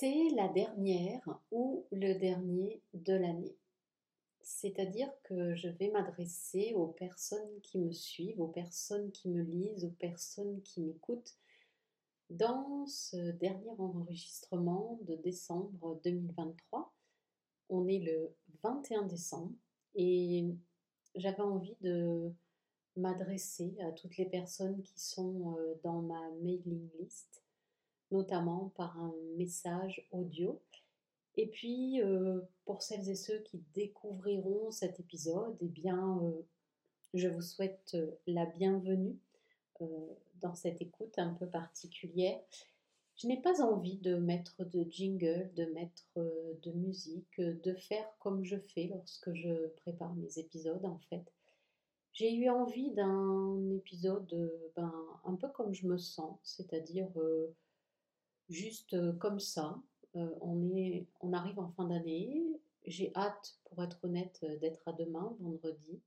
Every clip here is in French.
C'est la dernière ou le dernier de l'année. C'est-à-dire que je vais m'adresser aux personnes qui me suivent, aux personnes qui me lisent, aux personnes qui m'écoutent dans ce dernier enregistrement de décembre 2023. On est le 21 décembre et j'avais envie de m'adresser à toutes les personnes qui sont euh, dans ma mailing list notamment par un message audio. Et puis, euh, pour celles et ceux qui découvriront cet épisode, eh bien, euh, je vous souhaite euh, la bienvenue dans cette écoute un peu particulière. Je n'ai pas envie de mettre de jingle, de mettre de musique, de faire comme je fais lorsque je prépare mes épisodes en fait. J'ai eu envie d'un épisode ben, un peu comme je me sens, c'est-à-dire juste euh, comme ça. Euh, on, arrive en fin d'année. J'ai hâte, pour être honnête, euh, d'être à demain, vendredi,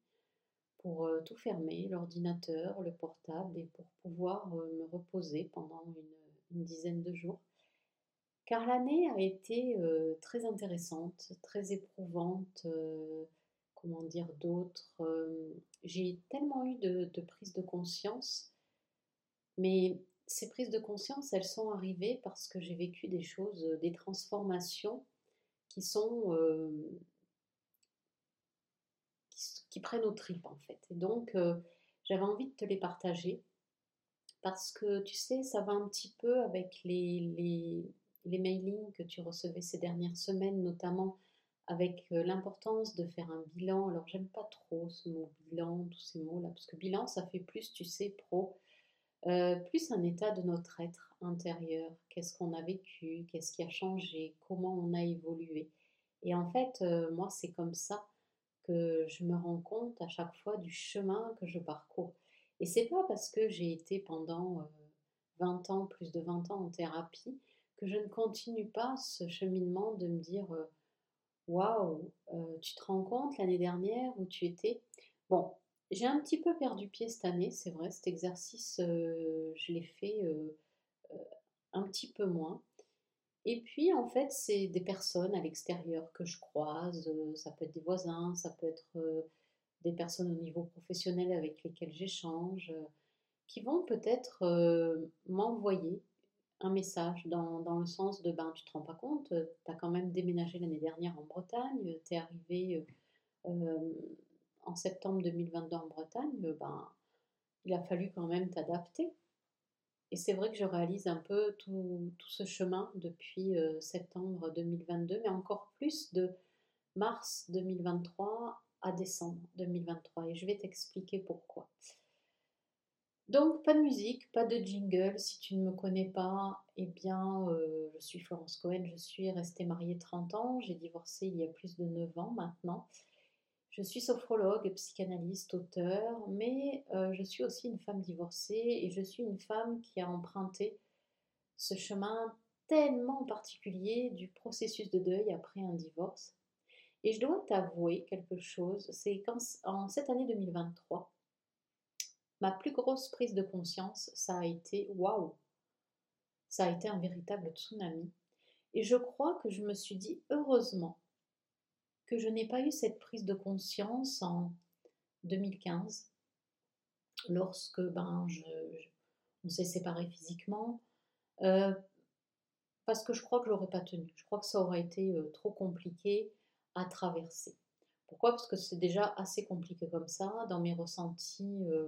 pour tout fermer, l'ordinateur, le portable, et pour pouvoir me reposer pendant une, dizaine de jours. Car l'année a été très intéressante, très éprouvante, comment dire d'autres. J'ai tellement eu de, de prise de conscience, mais ces prises de conscience, elles sont arrivées parce que j'ai vécu des choses, euh, des transformations qui sont euh, qui, prennent aux tripes en fait. Et donc euh, j'avais envie de te les partager parce que tu sais, ça va un petit peu avec les, les, les mailings que tu recevais ces dernières semaines, notamment avec l'importance de faire un bilan. Alors j'aime pas trop ce mot bilan, tous ces mots là, parce que bilan ça fait plus, tu sais, pro euh, plus un état de notre être intérieur. Qu'est-ce qu'on a vécu, qu'est-ce qui a changé, comment on a évolué? Et en fait, euh, moi, c'est comme ça que je me rends compte à chaque fois du chemin que je parcours. Et c'est pas parce que j'ai été pendant 20 euh, ans, plus de 20 ans en thérapie, que je ne continue pas ce cheminement de me dire Waouh, tu te rends compte l'année dernière où tu étais Bon, j'ai un petit peu perdu pied cette année, c'est vrai, cet exercice, euh, je l'ai fait euh, euh, un petit peu moins. Et puis, en fait, c'est des personnes à l'extérieur que je croise, ça peut être des voisins, ça peut être des personnes au niveau professionnel avec lesquelles j'échange, qui vont peut-être m'envoyer un message dans, dans, le sens de ben, tu te rends pas compte, tu as quand même déménagé l'année dernière en Bretagne, tu es arrivé en septembre 2022 en Bretagne, euh, ben, il a fallu quand même t'adapter. Et c'est vrai que je réalise un peu tout, ce chemin depuis euh, septembre 2022, mais encore plus de mars 2023 à décembre 2023. Et je vais t'expliquer pourquoi. Donc, pas de musique, pas de jingle. Si tu ne me connais pas, eh bien, euh, je suis Florence Cohen. Je suis restée mariée 30 ans. J'ai divorcé il y a plus de 9 ans maintenant. Je suis sophrologue, psychanalyste, auteur, mais euh, je suis aussi une femme divorcée et je suis une femme qui a emprunté ce chemin tellement particulier du processus de deuil après un divorce. Et je dois t'avouer quelque chose, c'est qu'en cette année 2023, ma plus grosse prise de conscience, ça a été waouh, ça a été un véritable tsunami. Et je crois que je me suis dit heureusement que je n'ai pas eu cette prise de conscience en 2015, lorsque ben, on s'est séparés physiquement, euh, parce que je crois que je n'aurais pas tenu. Je crois que ça aurait été euh, trop compliqué à traverser. Pourquoi? Parce que c'est déjà assez compliqué comme ça. Dans mes ressentis, euh,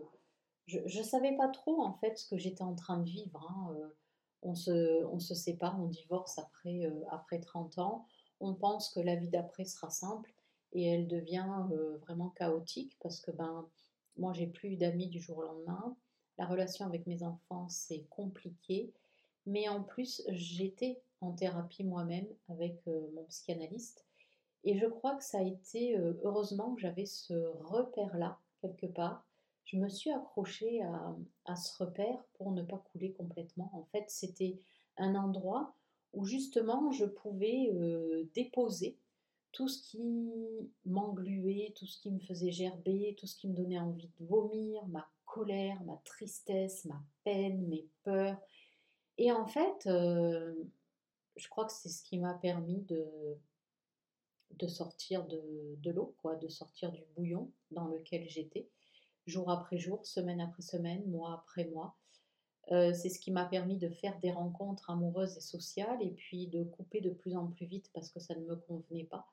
je ne savais pas trop en fait ce que j'étais en train de vivre. Hein, on, se, on se sépare, on divorce après, après 30 ans on pense que la vie d'après sera simple et elle devient euh, vraiment chaotique parce que ben moi j'ai plus d'amis du jour au lendemain. La relation avec mes enfants c'est compliqué, mais en plus j'étais en thérapie moi-même avec euh, mon psychanalyste et je crois que ça a été euh, heureusement que j'avais ce repère là quelque part. Je me suis accrochée à, à ce repère pour ne pas couler complètement. En fait, c'était un endroit où justement je pouvais euh, déposer tout ce qui m'engluait, tout ce qui me faisait gerber, tout ce qui me donnait envie de vomir, ma colère, ma tristesse, ma peine, mes peurs. Et en fait, euh, je crois que c'est ce qui m'a permis de, de sortir de, l'eau, quoi, de sortir du bouillon dans lequel j'étais, jour après jour, semaine après semaine, mois après mois. Euh, c'est ce qui m'a permis de faire des rencontres amoureuses et sociales et puis de couper de plus en plus vite parce que ça ne me convenait pas.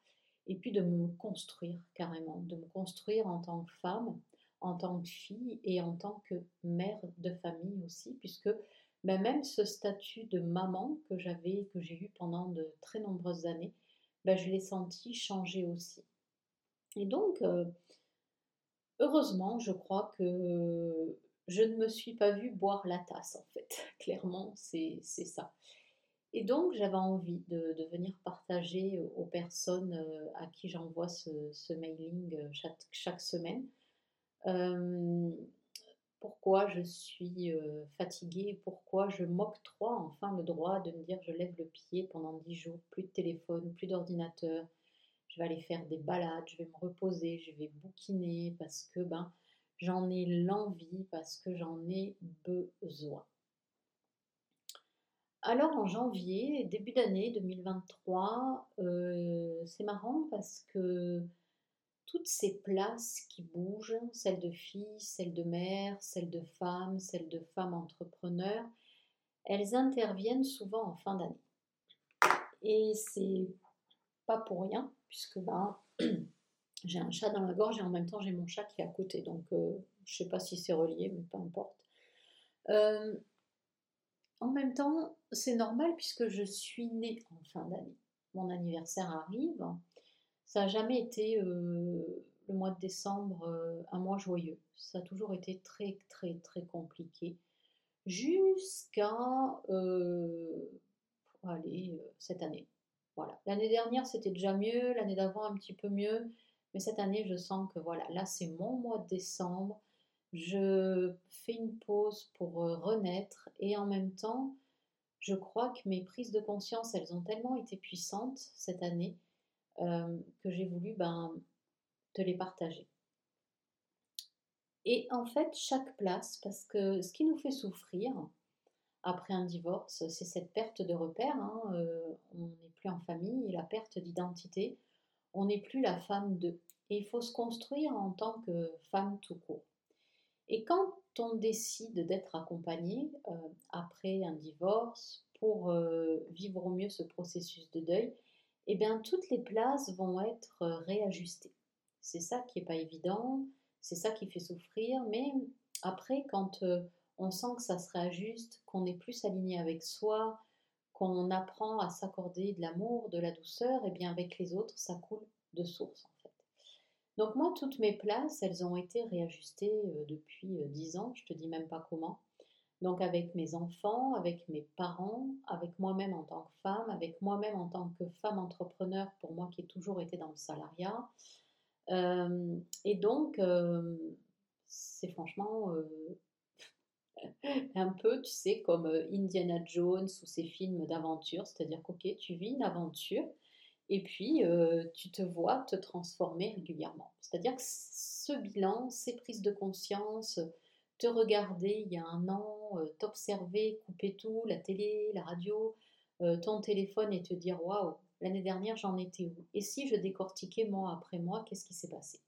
Et puis de me construire carrément, de me construire en tant que femme, en tant que fille et en tant que mère de famille aussi, puisque ben, même ce statut de maman que j'avais, que j'ai eu pendant de très nombreuses années, ben, je l'ai senti changer aussi. Et donc, euh, heureusement, je crois que je ne me suis pas vue boire la tasse, en fait. Clairement, c'est ça. Et donc, j'avais envie de, venir partager aux personnes euh, à qui j'envoie ce, mailing euh, chaque, semaine. pourquoi je suis fatiguée, pourquoi je m'octroie enfin le droit de me dire je lève le pied pendant 10 jours, plus de téléphone, plus d'ordinateur, je vais aller faire des balades, je vais me reposer, je vais bouquiner parce que ben, j'en ai l'envie, parce que j'en ai besoin. Alors en janvier, début d'année 2023, euh, c'est marrant parce que toutes ces places qui bougent, celles de filles, celles de mères, celles de femmes, celles de femmes entrepreneurs, elles interviennent souvent en fin d'année. Et c'est pas pour rien, puisque ben, j'ai un chat dans la gorge et en même temps j'ai mon chat qui est à côté. Donc euh, je sais pas si c'est relié, mais peu importe. Euh, en même temps, c'est normal puisque je suis née en fin d'année. Mon anniversaire arrive. Ça n'a jamais été euh, le mois de décembre un mois joyeux. Ça a toujours été très très très compliqué. Jusqu'à cette année. L'année dernière, c'était déjà mieux, l'année d'avant, un petit peu mieux. Mais cette année, je sens que voilà, là, c'est mon mois de décembre. Je fais une pause pour euh, renaître et en même temps, je crois que mes prises de conscience, elles ont tellement été puissantes cette année euh, que j'ai voulu ben, te les partager. Et en fait, chaque place, parce que ce qui nous fait souffrir, après un divorce, c'est cette perte de repère. Hein, euh, on n'est plus en famille, la perte d'identité. On n'est plus la femme de. Et il faut se construire en tant que femme tout court. Et quand on décide d'être accompagné euh, après un divorce pour euh, vivre au mieux ce processus de deuil, eh bien toutes les places vont être réajustées. C'est ça qui n'est pas évident, c'est ça qui fait souffrir, mais après quand on sent que ça se réajuste, qu'on est plus aligné avec soi, qu'on apprend à s'accorder de l'amour, de la douceur, et bien avec les autres, ça coule de source en fait. Donc moi, toutes mes places, elles ont été réajustées euh, depuis euh, dix ans, je te dis même pas comment. Donc avec mes enfants, avec mes parents, avec moi-même en tant que femme, avec moi-même en tant que femme entrepreneur, pour moi qui ai toujours été dans le salariat. Euh, et donc, c'est franchement un peu, tu sais, comme euh, Indiana Jones ou ces films d'aventure, c'est-à-dire qu'ok, tu vis une aventure et puis euh, tu te vois te transformer régulièrement. C'est-à-dire que ce bilan, ces prises de conscience, te regarder il y a un an, euh, t'observer, couper tout, la télé, la radio, ton téléphone et te dire waouh, l'année dernière j'en étais où? Et si je décortiquais mois après mois, qu'est-ce qui s'est passé?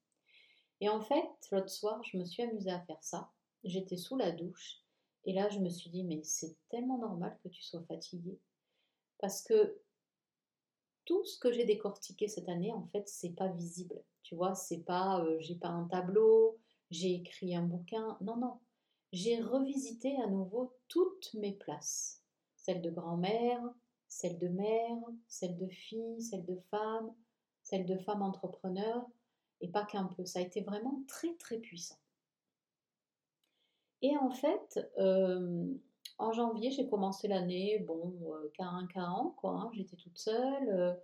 Et en fait, l'autre soir, je me suis amusée à faire ça. J'étais sous la douche et là, je me suis dit, mais c'est tellement normal que tu sois fatiguée. Parce que tout ce que j'ai décortiqué cette année, en fait, c'est pas visible. Tu vois, c'est pas, euh, j'ai pas un tableau, j'ai écrit un bouquin. Non, non. J'ai revisité à nouveau toutes mes places. Celle de grand-mère, celle de mère, celle de fille, celle de femme, celle de femme entrepreneur, et pas qu'un peu. Ça a été vraiment très, très puissant. Et en fait, euh, en janvier, j'ai commencé l'année, bon, euh, un quoi. Hein, j'étais toute seule.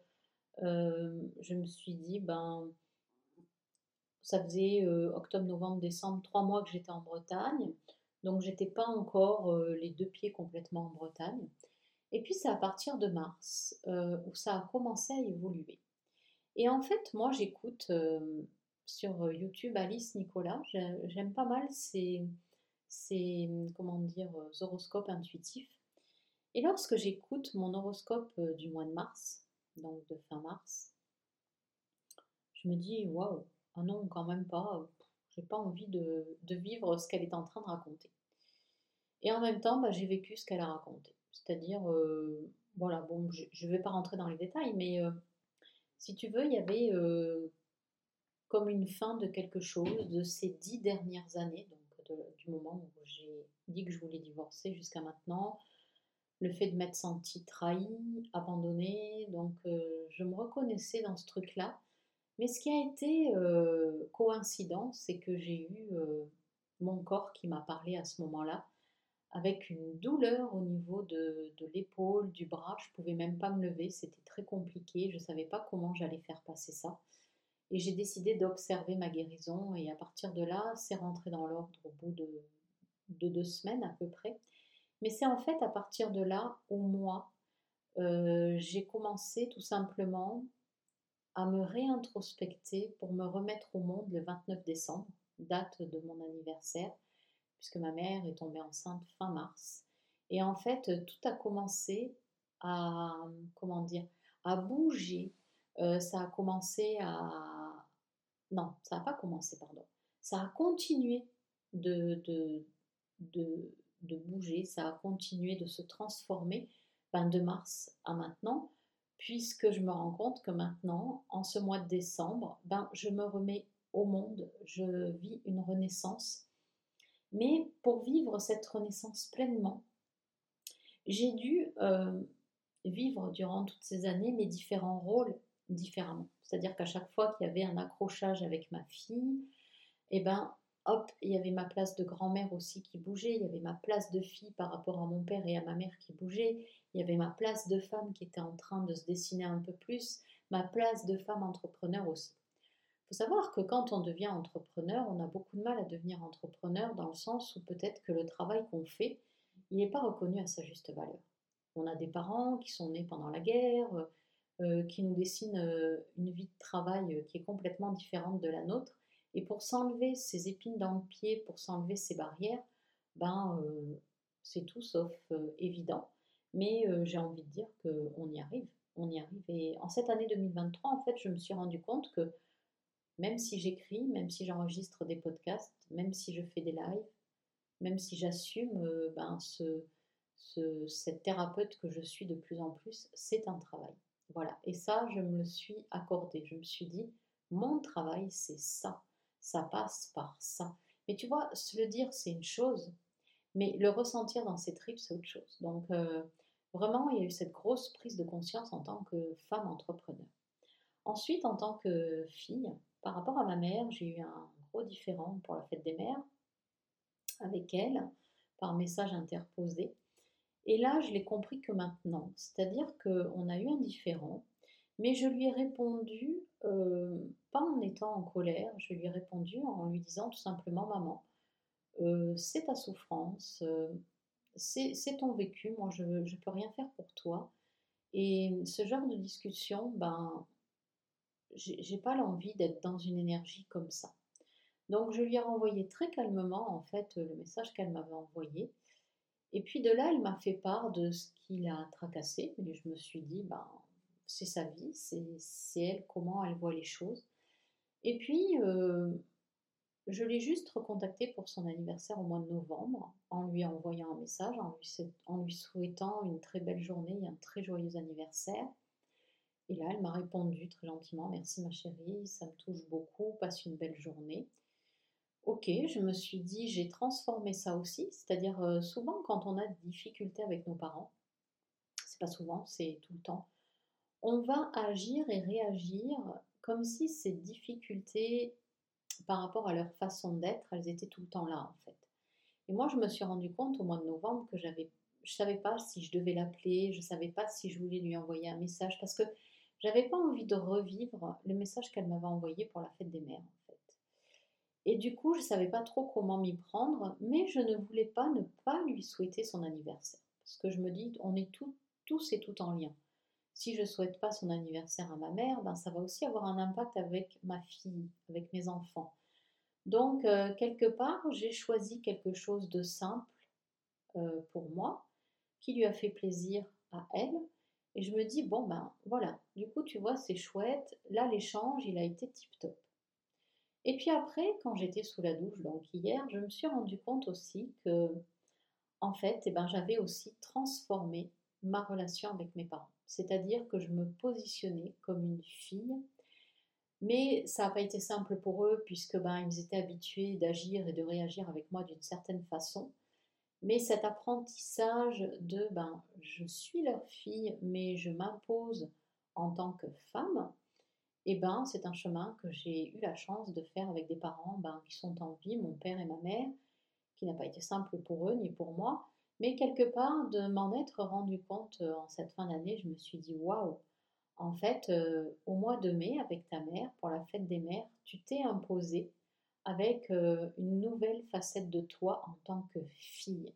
Euh, je me suis dit, ben, ça faisait octobre, novembre, décembre, trois mois que j'étais en Bretagne. Donc, j'étais pas encore les deux pieds complètement en Bretagne. Et puis, c'est à partir de mars où ça a commencé à évoluer. Et en fait, moi, j'écoute sur YouTube Alice Nicolas. J'aime pas mal ces c'est, comment dire, euh, horoscope intuitif. Et lorsque j'écoute mon horoscope euh, du mois de mars, donc de fin mars, je me dis waouh, ah non, quand même pas, j'ai pas envie de, vivre ce qu'elle est en train de raconter. Et en même temps, bah, j'ai vécu ce qu'elle a raconté. C'est-à-dire, euh, voilà, bon, je ne vais pas rentrer dans les détails, mais euh, si tu veux, il y avait comme une fin de quelque chose de ces dix dernières années, du moment où j'ai dit que je voulais divorcer jusqu'à maintenant, le fait de m'être sentie trahie, abandonnée, donc euh, je me reconnaissais dans ce truc-là. Mais ce qui a été euh, coïncident, c'est que j'ai eu euh, mon corps qui m'a parlé à ce moment-là, avec une douleur au niveau de, l'épaule, du bras. Je pouvais même pas me lever, c'était très compliqué. Je ne savais pas comment j'allais faire passer ça. Et j'ai décidé d'observer ma guérison. Et à partir de là, c'est rentré dans l'ordre au bout de, de deux semaines à peu près. Mais c'est en fait à partir de là, au mois, euh, j'ai commencé tout simplement à me réintrospecter pour me remettre au monde le 29 décembre, date de mon anniversaire, puisque ma mère est tombée enceinte fin mars. Et en fait, tout a commencé à, comment dire, à bouger. Euh, ça a commencé à... Non, ça n'a pas commencé, pardon. Ça a continué de, de, de bouger, ça a continué de se transformer ben, de mars à maintenant, puisque je me rends compte que maintenant, en ce mois de décembre, ben, je me remets au monde, je vis une renaissance. Mais pour vivre cette renaissance pleinement, j'ai dû euh, vivre durant toutes ces années mes différents rôles différemment. C'est-à-dire qu'à chaque fois qu'il y avait un accrochage avec ma fille, eh ben, hop, il y avait ma place de grand-mère aussi qui bougeait, il y avait ma place de fille par rapport à mon père et à ma mère qui bougeait, il y avait ma place de femme qui était en train de se dessiner un peu plus, ma place de femme entrepreneur aussi. Il faut savoir que quand on devient entrepreneur, on a beaucoup de mal à devenir entrepreneur dans le sens où peut-être que le travail qu'on fait, il n'est pas reconnu à sa juste valeur. On a des parents qui sont nés pendant la guerre, qui nous dessinent euh, une vie de travail qui est complètement différente de la nôtre. Et pour s'enlever ces épines dans le pied, pour s'enlever ces barrières, ben, euh, c'est tout sauf euh, évident. Mais euh, j'ai envie de dire qu'on y arrive. On y arrive. Et en cette année 2023, en fait, je me suis rendu compte que même si j'écris, même si j'enregistre des podcasts, même si je fais des lives, même si j'assume ben, ce, cette thérapeute que je suis de plus en plus, c'est un travail. Voilà. Et ça, je me le suis accordé. Je me suis dit, mon travail, c'est ça ça passe par ça. Mais tu vois, se le dire, c'est une chose, mais le ressentir dans ses tripes, c'est autre chose. Donc, euh, vraiment, il y a eu cette grosse prise de conscience en tant que femme entrepreneur. Ensuite, en tant que fille, par rapport à ma mère, j'ai eu un gros différent pour la fête des mères avec elle, par message interposé. Et là, je l'ai compris que maintenant. C'est-à-dire qu'on a eu un différent, mais je lui ai répondu, euh, pas en étant en colère, je lui ai répondu en lui disant tout simplement, maman, euh, c'est ta souffrance, euh, c'est ton vécu, moi je ne peux rien faire pour toi. Et ce genre de discussion, ben, j'ai pas l'envie d'être dans une énergie comme ça. Donc je lui ai renvoyé très calmement en fait le message qu'elle m'avait envoyé. Et puis de là, elle m'a fait part de ce qui l'a tracassé. Et je me suis dit, ben, c'est sa vie, c'est elle, comment elle voit les choses. Et puis, euh, je l'ai juste recontactée pour son anniversaire au mois de novembre, en lui envoyant un message, en lui, souhaitant une très belle journée et un très joyeux anniversaire. Et là, elle m'a répondu très gentiment, merci ma chérie, ça me touche beaucoup, passe une belle journée. Ok, je me suis dit, j'ai transformé ça aussi, c'est-à-dire euh, souvent quand on a des difficultés avec nos parents, c'est pas souvent, c'est tout le temps, on va agir et réagir comme si ces difficultés par rapport à leur façon d'être, elles étaient tout le temps là en fait. Et moi, je me suis rendu compte au mois de novembre que je savais pas si je devais l'appeler, je savais pas si je voulais lui envoyer un message parce que j'avais pas envie de revivre le message qu'elle m'avait envoyé pour la fête des mères. Et du coup, je savais pas trop comment m'y prendre, mais je ne voulais pas ne pas lui souhaiter son anniversaire parce que je me dis, on est tout, tous et tout en lien si je ne souhaite pas son anniversaire à ma mère, ben ça va aussi avoir un impact avec ma fille, avec mes enfants. Donc, euh, quelque part, j'ai choisi quelque chose de simple euh, pour moi, qui lui a fait plaisir à elle. Et je me dis, bon ben voilà, du coup tu vois, c'est chouette, là l'échange, il a été tip-top. Et puis après, quand j'étais sous la douche, donc hier, je me suis rendu compte aussi que, en fait, eh ben, j'avais aussi transformé ma relation avec mes parents. C'est-à-dire que je me positionnais comme une fille mais ça n'a pas été simple pour eux puisque ben, ils étaient habitués d'agir et de réagir avec moi d'une certaine façon. Mais cet apprentissage de ben, je suis leur fille, mais je m'impose en tant que femme, eh ben, c'est un chemin que j'ai eu la chance de faire avec des parents ben, qui sont en vie, mon père et ma mère, qui n'a pas été simple pour eux ni pour moi. Mais quelque part, de m'en être rendu compte euh, en cette fin d'année, je me suis dit waouh, en fait, euh, au mois de mai, avec ta mère, pour la fête des mères, tu t'es imposée avec euh, une nouvelle facette de toi en tant que fille.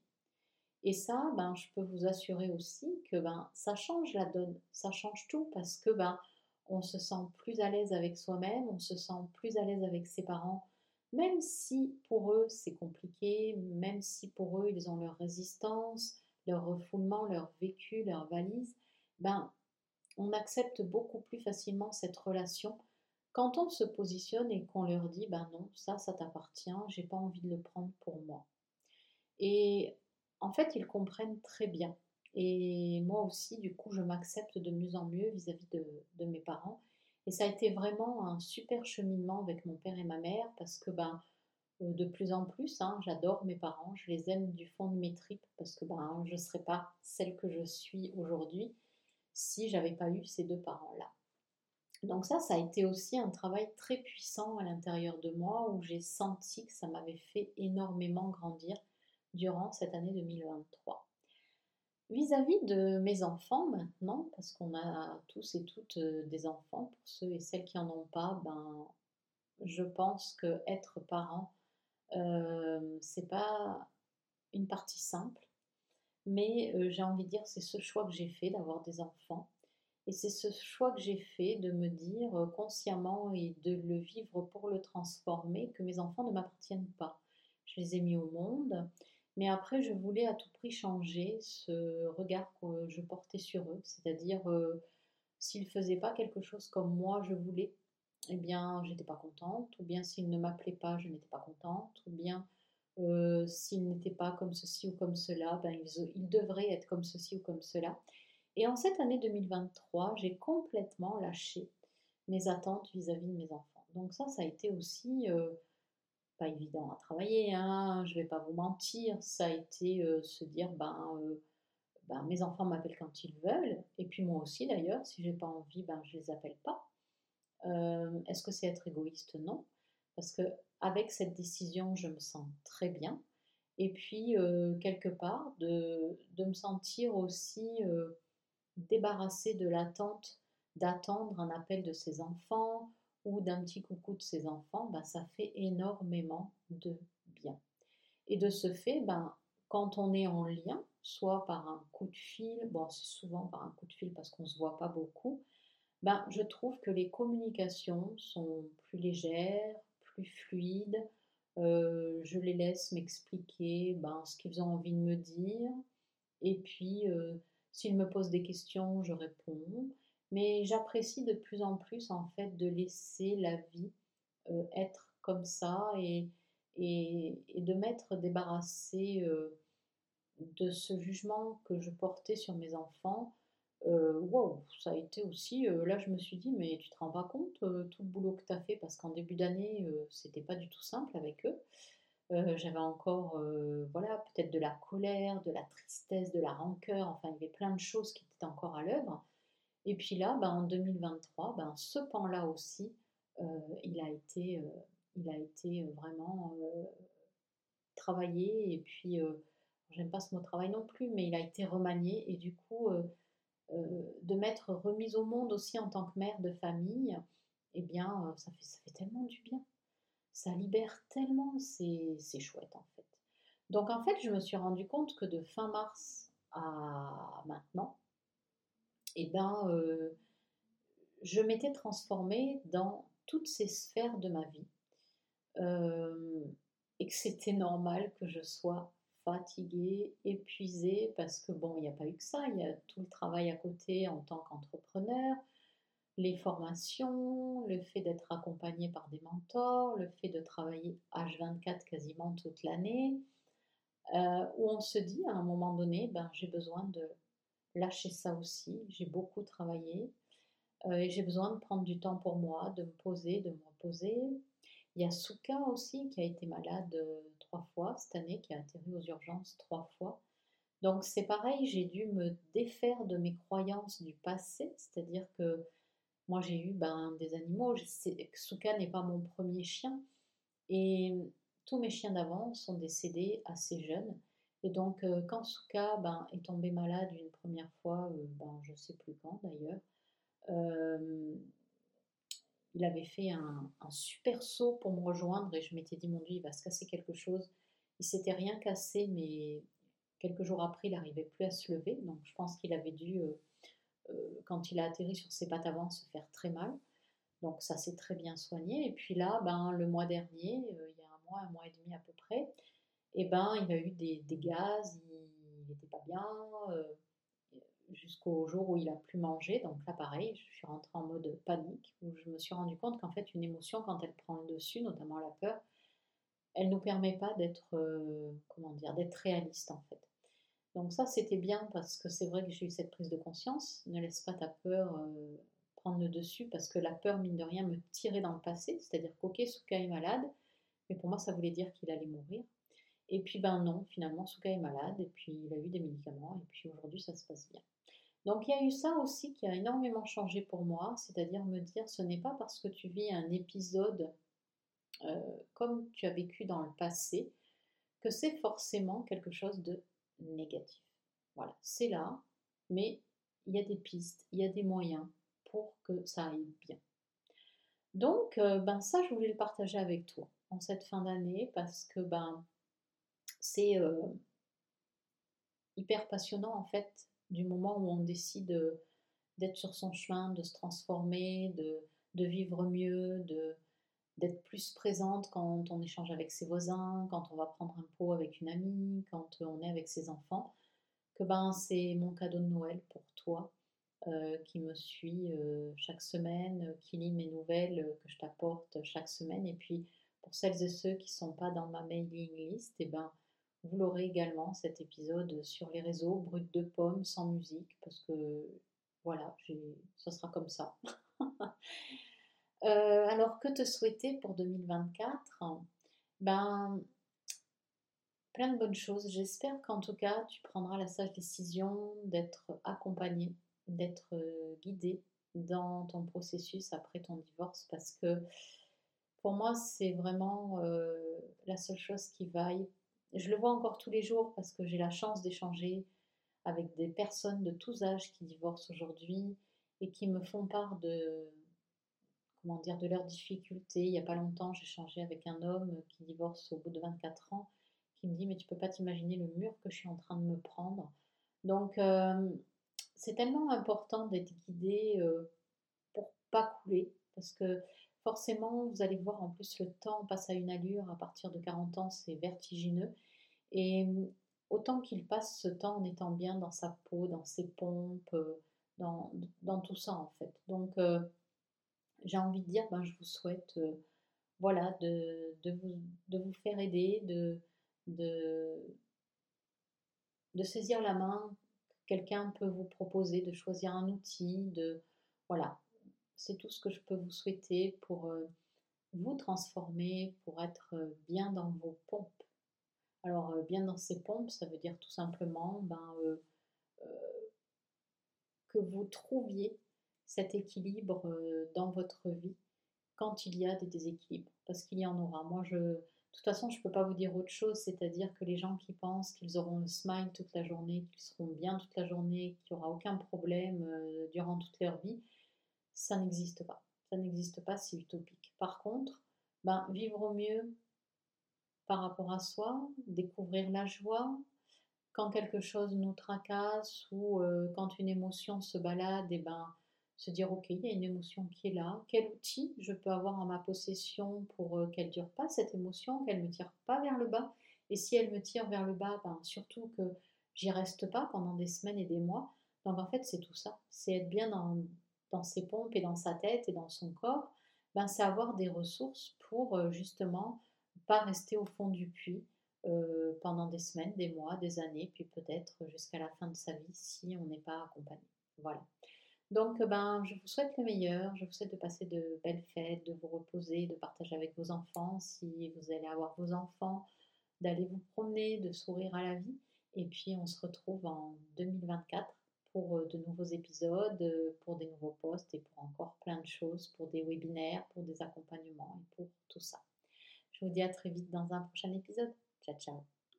Et ça, ben, je peux vous assurer aussi que ben, ça change la donne, ça change tout parce que ben, on se sent plus à l'aise avec soi-même, on se sent plus à l'aise avec ses parents, même si pour eux c'est compliqué, même si pour eux ils ont leur résistance, leur refoulement, leur vécu, leur valise, ben on accepte beaucoup plus facilement cette relation quand on se positionne et qu'on leur dit ben non, ça, ça t'appartient, j'ai pas envie de le prendre pour moi. Et en fait, ils comprennent très bien. Et moi aussi, du coup, je m'accepte de mieux en mieux vis-à-vis de, mes parents. Et ça a été vraiment un super cheminement avec mon père et ma mère parce que ben, euh, de plus en plus, hein, j'adore mes parents, je les aime du fond de mes tripes parce que ben, je ne serais pas celle que je suis aujourd'hui si j'avais pas eu ces deux parents-là. Donc ça, ça a été aussi un travail très puissant à l'intérieur de moi où j'ai senti que ça m'avait fait énormément grandir durant cette année 2023. Vis-à-être de mes enfants maintenant, parce qu'on a tous et toutes euh, des enfants, pour ceux et celles qui n'en ont pas, ben, je pense que être parent, euh, c'est pas une partie simple. Mais euh, j'ai envie de dire, c'est ce choix que j'ai fait d'avoir des enfants. Et c'est ce choix que j'ai fait de me dire euh, consciemment et de le vivre pour le transformer que mes enfants ne m'appartiennent pas. Je les ai mis au monde, mais après je voulais à tout prix changer ce regard que je portais sur eux, c'est-à-dire euh, s'ils ne faisaient pas quelque chose comme moi je voulais, eh bien j'étais pas contente, ou bien s'ils ne m'appelaient pas, je n'étais pas contente, ou bien euh, s'ils n'étaient pas comme ceci ou comme cela, ben ils, devraient être comme ceci ou comme cela. Et en cette année 2023, j'ai complètement lâché mes attentes vis-à-vis de mes enfants. Donc ça, ça a été aussi euh, pas évident à travailler, hein, je vais pas vous mentir, ça a été euh, se dire, ben, ben, mes enfants m'appellent quand ils veulent, et puis moi aussi d'ailleurs, si j'ai pas envie, ben, je les appelle pas. Est-ce que c'est être égoïste? Non. Parce que avec cette décision, je me sens très bien. Et puis, euh, quelque part, de, me sentir aussi euh, débarrassée de l'attente d'attendre un appel de ses enfants ou d'un petit coucou de ses enfants, ben, ça fait énormément de bien. Et de ce fait, ben, quand on est en lien, soit par un coup de fil, bon, c'est souvent par un coup de fil parce qu'on ne se voit pas beaucoup, ben, je trouve que les communications sont plus légères, plus fluide. Euh, je les laisse m'expliquer ben, ce qu'ils ont envie de me dire. Et puis, euh, s'ils me posent des questions, je réponds. Mais j'apprécie de plus en plus, en fait, de laisser la vie euh, être comme ça et, de m'être débarrassée de ce jugement que je portais sur mes enfants euh, ça a été aussi. Euh, là, je me suis dit, mais tu te rends pas compte euh, tout le boulot que tu as fait? Parce qu'en début d'année, c'était pas du tout simple avec eux. J'avais encore, voilà, peut-être de la colère, de la tristesse, de la rancœur. Enfin, il y avait plein de choses qui étaient encore à l'œuvre. Et puis là, ben, en 2023, ben, ce pan-là aussi, il a été, il a été vraiment travaillé. Et puis, j'aime pas ce mot travail non plus, mais il a été remanié. Et du coup, euh, de m'être remise au monde aussi en tant que mère de famille, eh bien, euh, ça fait, ça fait tellement du bien. Ça libère tellement, c'est chouette en fait. Donc en fait, je me suis rendu compte que de fin mars à maintenant, eh ben, je m'étais transformée dans toutes ces sphères de ma vie et que c'était normal que je sois fatiguée, épuisée, parce que bon, il n'y a pas eu que ça, il y a tout le travail à côté en tant qu'entrepreneur, les formations, le fait d'être accompagné par des mentors, le fait de travailler H24 quasiment toute l'année, où on se dit à un moment donné, ben, j'ai besoin de lâcher ça aussi, j'ai beaucoup travaillé, euh, et j'ai besoin de prendre du temps pour moi, de me poser, de me reposer. Il y a Souka aussi qui a été malade euh, trois fois cette année, qui a atterri aux urgences trois fois. Donc c'est pareil, j'ai dû me défaire de mes croyances du passé, c'est-à-dire que moi j'ai eu ben, des animaux, Souka n'est pas mon premier chien, et tous mes chiens d'avant sont décédés assez jeunes. Et donc euh, quand Souka ben, est tombé malade une première fois, ben, je ne sais plus quand d'ailleurs, euh, il avait fait un, super saut pour me rejoindre et je m'étais dit, mon Dieu, il va se casser quelque chose. Il s'était rien cassé, mais quelques jours après, il n'arrivait plus à se lever. Donc je pense qu'il avait dû, euh, euh, quand il a atterri sur ses pattes avant, se faire très mal. Donc ça s'est très bien soigné. Et puis là, ben, le mois dernier, il y a un mois, un mois et demi à peu près, et eh ben, il a eu des, gaz, il n'était pas bien jusqu'au jour où il a plus mangé. Donc là, pareil, je suis rentrée en mode panique, où je me suis rendu compte qu'en fait, une émotion, quand elle prend le dessus, notamment la peur, elle ne nous permet pas d'être, euh, comment dire, d'être réaliste en fait. Donc ça, c'était bien parce que c'est vrai que j'ai eu cette prise de conscience. Ne laisse pas ta peur euh, prendre le dessus parce que la peur, mine de rien, me tirait dans le passé. C'est-à-dire qu'ok, Souka est malade, mais pour moi, ça voulait dire qu'il allait mourir. Et puis ben non, finalement, Souka est malade et puis il a eu des médicaments et puis aujourd'hui, ça se passe bien. Donc il y a eu ça aussi qui a énormément changé pour moi, c'est-à-dire me dire ce n'est pas parce que tu vis un épisode euh, comme tu as vécu dans le passé que c'est forcément quelque chose de négatif. Voilà, c'est là, mais il y a des pistes, il y a des moyens pour que ça aille bien. Donc, euh, ben ça, je voulais le partager avec toi en cette fin d'année parce que ben c'est euh, hyper passionnant en fait du moment où on décide d'être sur son chemin, de se transformer, de, vivre mieux, de, d'être plus présente quand on échange avec ses voisins, quand on va prendre un pot avec une amie, quand on est avec ses enfants, que ben c'est mon cadeau de Noël pour toi euh, qui me euh, chaque semaine, qui lit mes nouvelles euh, que je t'apporte chaque semaine. Et puis pour celles et ceux qui sont pas dans ma mailing list, et eh ben vous l'aurez également cet épisode sur les réseaux, brut de pommes, sans musique, parce que voilà, ce sera comme ça. Euh, alors, que te souhaiter pour 2024 Ben, plein de bonnes choses. J'espère qu'en tout cas, tu prendras la sage décision d'être accompagné, d'être euh, guidé dans ton processus après ton divorce, parce que pour moi, c'est vraiment euh, la seule chose qui vaille je le vois encore tous les jours parce que j'ai la chance d'échanger avec des personnes de tous âges qui divorcent aujourd'hui et qui me font part de comment dire de leurs difficultés. Il n'y a pas longtemps, j'ai échangé avec un homme qui divorce au bout de 24 ans qui me dit mais tu peux pas t'imaginer le mur que je suis en train de me prendre. Donc euh, c'est tellement important d'être guidé euh, pour pas couler parce que forcément, vous allez voir en plus le temps passe à une allure. À partir de 40 ans, c'est vertigineux. Et mm, autant qu'il passe ce temps en étant bien dans sa peau, dans ses pompes, euh, dans, tout ça en fait. Donc, euh, j'ai envie de dire, ben, je vous souhaite euh, voilà, de, vous, faire aider, de, de, de saisir la main quelqu'un peut vous proposer, de choisir un outil, de voilà, c'est tout ce que je peux vous souhaiter pour euh, vous transformer, pour être euh, bien dans vos pompes. Alors, euh, bien dans ces pompes, ça veut dire tout simplement ben, que vous trouviez cet équilibre dans votre vie quand il y a des déséquilibres, parce qu'il y en aura. Moi, je, de toute façon, je ne peux pas vous dire autre chose, c'est-à-dire que les gens qui pensent qu'ils auront le smile toute la journée, qu'ils seront bien toute la journée, qu'il n'y aura aucun problème durant toute leur vie, ça n'existe pas. Ça n'existe pas, c'est utopique. Par contre, ben, vivre au mieux par rapport à soi, découvrir la joie, quand quelque chose nous tracasse ou euh, quand une émotion se balade, et eh ben, se dire ok, il y a une émotion qui est là, quel outil je peux avoir en ma possession pour euh, qu'elle ne dure pas cette émotion, qu'elle ne me tire pas vers le bas? Et si elle me tire vers le bas, ben, surtout que j'y reste pas pendant des semaines et des mois. Donc en fait, c'est tout ça. C'est être bien dans, dans ses pompes et dans sa tête et dans son corps. Ben, c'est avoir des ressources pour euh, justement pas rester au fond du puits euh, pendant des semaines, des mois, des années, puis peut-être jusqu'à la fin de sa vie si on n'est pas accompagné. Voilà. Donc, ben, je vous souhaite le meilleur. Je vous souhaite de passer de belles fêtes, de vous reposer, de partager avec vos enfants si vous allez avoir vos enfants, d'aller vous promener, de sourire à la vie. Et puis, on se retrouve en 2024 pour euh, de nouveaux épisodes, euh, pour des nouveaux posts et pour encore plein de choses, pour des webinaires, pour des accompagnements et pour tout ça. Je vous dis à très vite dans un prochain épisode. Ciao, ciao.